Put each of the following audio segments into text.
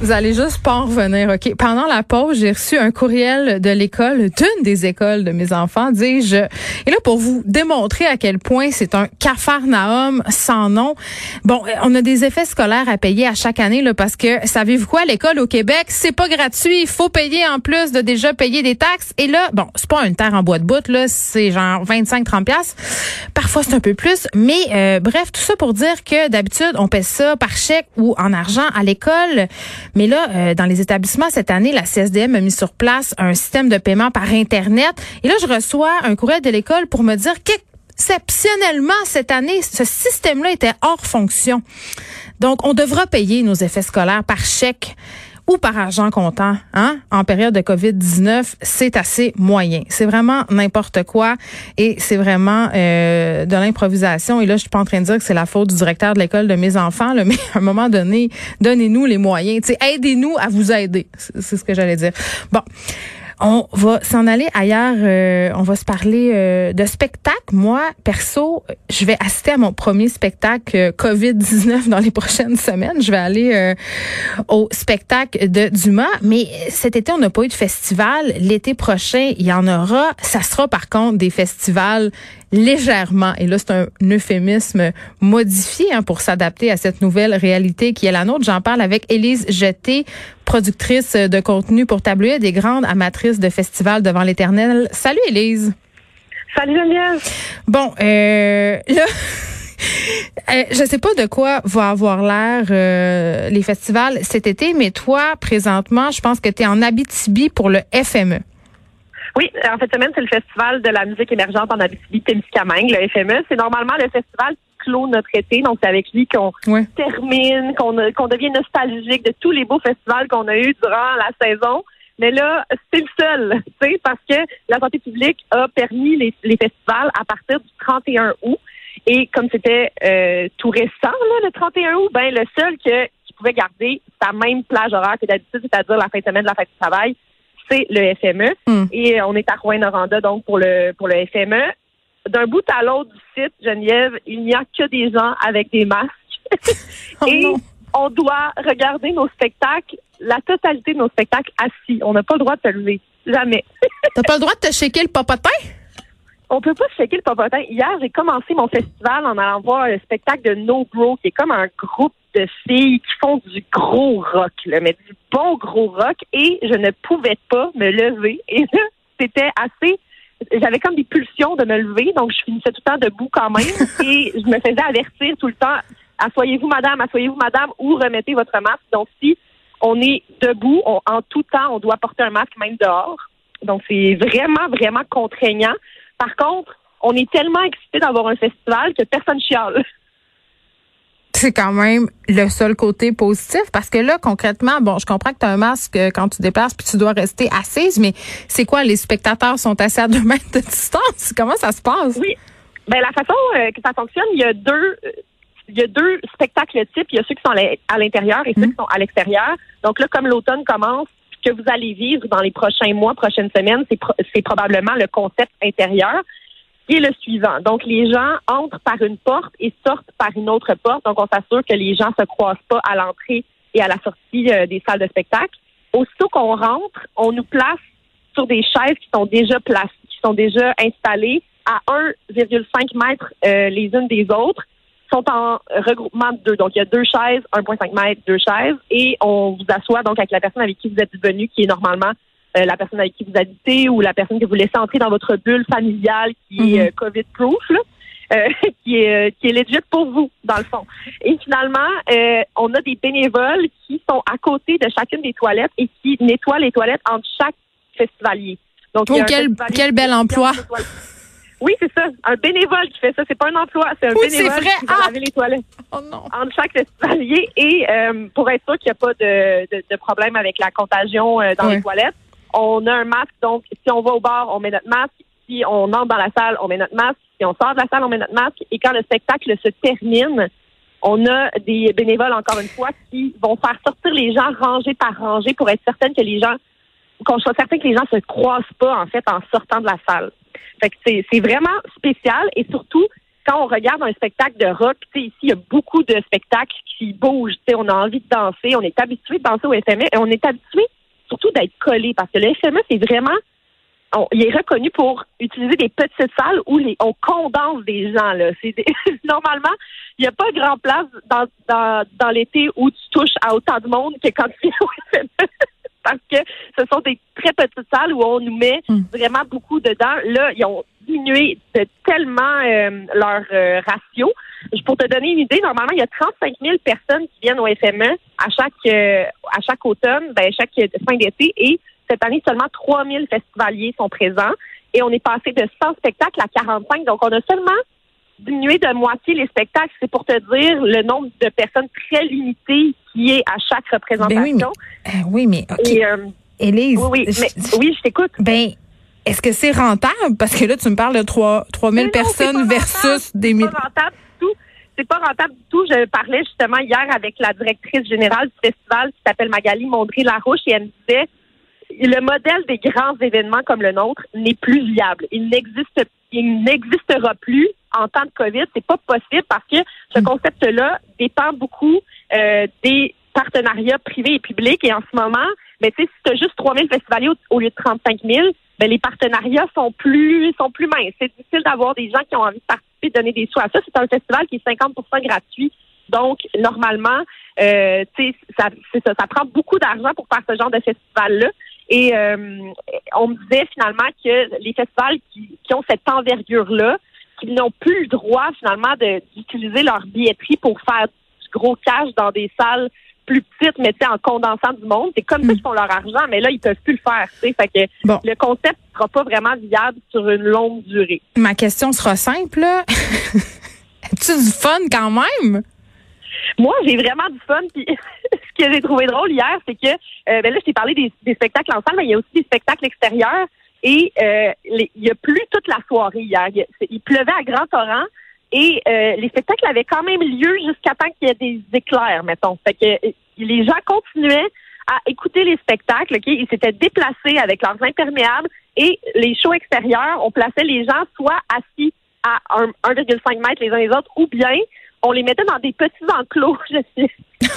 Vous allez juste pas en revenir, OK? Pendant la pause, j'ai reçu un courriel de l'école, d'une des écoles de mes enfants, dis-je. Et là, pour vous démontrer à quel point c'est un cafarnaum sans nom. Bon, on a des effets scolaires à payer à chaque année, là, parce que, savez-vous quoi, l'école au Québec, c'est pas gratuit. Il faut payer en plus de déjà payer des taxes. Et là, bon, c'est pas une terre en bois de bout, là. C'est genre 25-30 piastres. Parfois, c'est un peu plus. Mais, euh, bref, tout ça pour dire que d'habitude, on paie ça par chèque ou en argent à l'école. Mais là, euh, dans les établissements cette année, la CSDM a mis sur place un système de paiement par Internet. Et là, je reçois un courriel de l'école pour me dire qu'exceptionnellement, cette année, ce système-là était hors fonction. Donc, on devra payer nos effets scolaires par chèque ou par argent comptant, hein, en période de COVID-19, c'est assez moyen. C'est vraiment n'importe quoi et c'est vraiment euh, de l'improvisation. Et là, je suis pas en train de dire que c'est la faute du directeur de l'école de mes enfants, là, mais à un moment donné, donnez-nous les moyens. Aidez-nous à vous aider. C'est ce que j'allais dire. Bon. On va s'en aller ailleurs. Euh, on va se parler euh, de spectacle. Moi, perso, je vais assister à mon premier spectacle euh, COVID-19 dans les prochaines semaines. Je vais aller au spectacle de Dumas. Mais cet été, on n'a pas eu de festival. L'été prochain, il y en aura. Ça sera par contre des festivals légèrement, et là c'est un euphémisme modifié hein, pour s'adapter à cette nouvelle réalité qui est la nôtre. J'en parle avec Élise Jeté, productrice de contenu pour Tabloïd des grandes amatrices de festivals devant l'éternel. Salut Élise. Salut Geneviève. Bon, euh, là... Euh, je sais pas de quoi va avoir l'air euh, les festivals cet été, mais toi, présentement, je pense que tu es en Abitibi pour le FME. Oui, en cette semaine, c'est le Festival de la musique émergente en Abitibi-Témiscamingue, le FME. C'est normalement le festival qui clôt notre été, donc c'est avec lui qu'on termine, qu'on devient nostalgique de tous les beaux festivals qu'on a eus durant la saison. Mais là, c'est le seul, tu sais, parce que la santé publique a permis les, festivals à partir du 31 août. Et comme c'était euh, tout récent, là, le 31 août, ben le seul que, qui pouvait garder sa même plage horaire que d'habitude, c'est-à-dire la fin de semaine de la fête du travail, c'est le FME. Hmm. Et on est à Rouen-Noranda, donc, pour le, pour le FME. D'un bout à l'autre du site, Geneviève, il n'y a que des gens avec des masques. Oh et on doit regarder nos spectacles, la totalité de nos spectacles assis. On n'a pas le droit de se lever. Jamais. T'as pas le droit de te shaker le popotin? On peut pas se shaker le popotin. Hier, j'ai commencé mon festival en allant voir le spectacle de No Bro, qui est comme un groupe de filles qui font du gros rock, là, mais du bon gros rock, et je ne pouvais pas me lever. Et là, c'était assez j'avais comme des pulsions de me lever, donc je finissais tout le temps debout quand même, et je me faisais avertir tout le temps, assoyez-vous madame, assoyez-vous madame, ou remettez votre masque. Donc si on est debout, en tout temps, on doit porter un masque même dehors. Donc c'est vraiment, vraiment contraignant. Par contre, on est tellement excité d'avoir un festival que personne chiale c'est quand même le seul côté positif parce que là, concrètement, bon, je comprends que tu as un masque euh, quand tu déplaces puis tu dois rester assise, mais c'est quoi? Les spectateurs sont assis à deux mètres de distance? Comment ça se passe? Oui. Ben, la façon euh, que ça fonctionne, il y a deux, euh, il y a deux spectacles types. Il y a ceux qui sont à l'intérieur et ceux mhm. qui sont à l'extérieur. Donc là, comme l'automne commence, ce que vous allez vivre dans les prochains mois, prochaines semaines, c'est probablement le concept intérieur est le suivant. Donc, les gens entrent par une porte et sortent par une autre porte. Donc, on s'assure que les gens se croisent pas à l'entrée et à la sortie euh, des salles de spectacle. Aussitôt qu'on rentre, on nous place sur des chaises qui sont déjà placées, qui sont déjà installées à 1,5 mètres euh, les unes des autres, sont en regroupement de deux. Donc, il y a deux chaises, 1,5 mètres, deux chaises, et on vous assoit donc avec la personne avec qui vous êtes venu, qui est normalement euh, la personne avec qui vous habitez ou la personne que vous laissez entrer dans votre bulle familiale qui est mhm. euh, COVID-proof, euh, qui est qui est legit pour vous, dans le fond. Et finalement, on a des bénévoles qui sont à côté de chacune des toilettes et qui nettoient les toilettes entre chaque festivalier. Donc, oh, quel, quel bel emploi! Oui, c'est ça. Un bénévole qui fait ça. C'est pas un emploi, c'est un bénévole qui va ah! laver les toilettes. Oh non. Entre chaque festivalier et pour être sûr qu'il n'y a pas de, de, problème avec la contagion dans les toilettes, on a un masque, donc si on va au bar, on met notre masque. Si on entre dans la salle, on met notre masque. Si on sort de la salle, on met notre masque. Et quand le spectacle se termine, on a des bénévoles, encore une fois, qui vont faire sortir les gens rangés par rangée pour être certaine que les gens, qu'on soit certain que les gens se croisent pas, en fait, en sortant de la salle. Fait que c'est, vraiment spécial et surtout quand on regarde un spectacle de rock, ici, il y a beaucoup de spectacles qui bougent. On a envie de danser, on est habitué de danser au FME et on est habitué surtout d'être collé parce que le FME, c'est vraiment il est reconnu pour utiliser des petites salles où on condense des gens. Là. C'est normalement, il n'y a pas grand place dans, dans, dans l'été où tu touches à autant de monde que quand tu es au FME. Parce que ce sont des très petites salles où on nous met hmm. vraiment beaucoup dedans. Là, ils ont diminué de tellement euh, leur euh, ratio. Pour te donner une idée, normalement, il y a 35 000 personnes qui viennent au FME à chaque euh, à chaque automne, ben, chaque fin d'été, et cette année, seulement 3 000 festivaliers sont présents. Et on est passé de 100 spectacles à 45. Donc, on a seulement diminué de moitié les spectacles. C'est pour te dire le nombre de personnes très limitées qui est à chaque représentation. oui, mais, oui, OK. Élise, oui, oui, je t'écoute. Ben, est-ce que c'est rentable? Parce que là, tu me parles de 3, 000 personnes versus des milliers. C'est pas rentable du tout. C'est pas rentable du tout. Je parlais justement hier avec la directrice générale du festival qui s'appelle Magali Mondry-Larouche et elle me disait le modèle des grands événements comme le nôtre n'est plus viable. Il n'existe il n'existera plus en temps de COVID. C'est pas possible parce que ce mm. concept-là dépend beaucoup euh, des partenariats privés et publics. Et en ce moment, ben, si tu as juste 3 000 festivaliers au, lieu de 35 000, ben, les partenariats sont plus sont plus minces. C'est difficile d'avoir des gens qui ont envie de participer, de donner des sous à ça. C'est un festival qui est 50% gratuit. Donc, normalement, euh, ça, ça, ça prend beaucoup d'argent pour faire ce genre de festival-là. Et euh, on me disait finalement que les festivals qui, ont cette envergure-là, qu'ils n'ont plus le droit finalement d'utiliser leur billetterie pour faire du gros cash dans des salles plus petites, mais en condensant du monde. C'est comme ça qu'ils font leur argent, mais là, ils peuvent plus le faire. Fait que le concept ne sera pas vraiment viable sur une longue durée. Ma question sera simple. As-tu du fun quand même? Moi, j'ai vraiment du fun. Puis ce que j'ai trouvé drôle hier, c'est que euh, ben là, je t'ai parlé des, spectacles en salle, mais il y a aussi des spectacles extérieurs. Et euh, il y a plus toute la soirée hier. Il, pleuvait à grand torrent. Et euh, les spectacles avaient quand même lieu jusqu'à temps qu'il y ait des éclairs, mettons. Fait que les gens continuaient à écouter les spectacles. ok? Ils s'étaient déplacés avec leurs imperméables et les shows extérieurs, on plaçait les gens soit assis à 1,5 mètres les uns les autres ou bien on les mettait dans des petits enclos, je sais,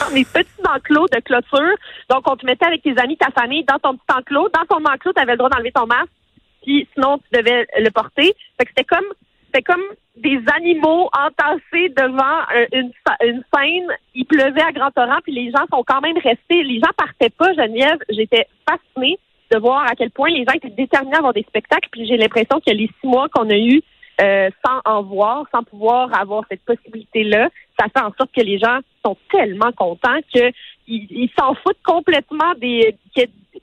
dans des petits enclos de clôture. Donc, on te mettait avec tes amis, ta famille, dans ton petit enclos. Dans ton enclos, tu avais le droit d'enlever ton masque, puis sinon, tu devais le porter. Fait que c'était comme c'était comme des animaux entassés devant une, une scène. Il pleuvait à grand torrent, puis les gens sont quand même restés. Les gens partaient pas, Geneviève. J'étais fascinée de voir à quel point les gens étaient déterminés à avoir des spectacles. Puis j'ai l'impression que les six mois qu'on a eu euh, sans en voir, sans pouvoir avoir cette possibilité-là, ça fait en sorte que les gens sont tellement contents qu'ils ils, s'en foutent complètement des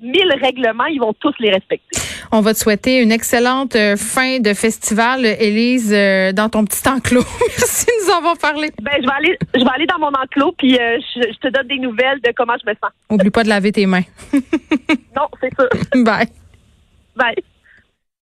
mille règlements, ils vont tous les respecter. On va te souhaiter une excellente euh, fin de festival, Élise, euh, dans ton petit enclos. Merci de nous avoir parlé. Ben, je vais aller, je vais aller dans mon enclos, puis je, je, te donne des nouvelles de comment je me sens. Oublie pas de laver tes mains. non, c'est sûr. Bye. Bye.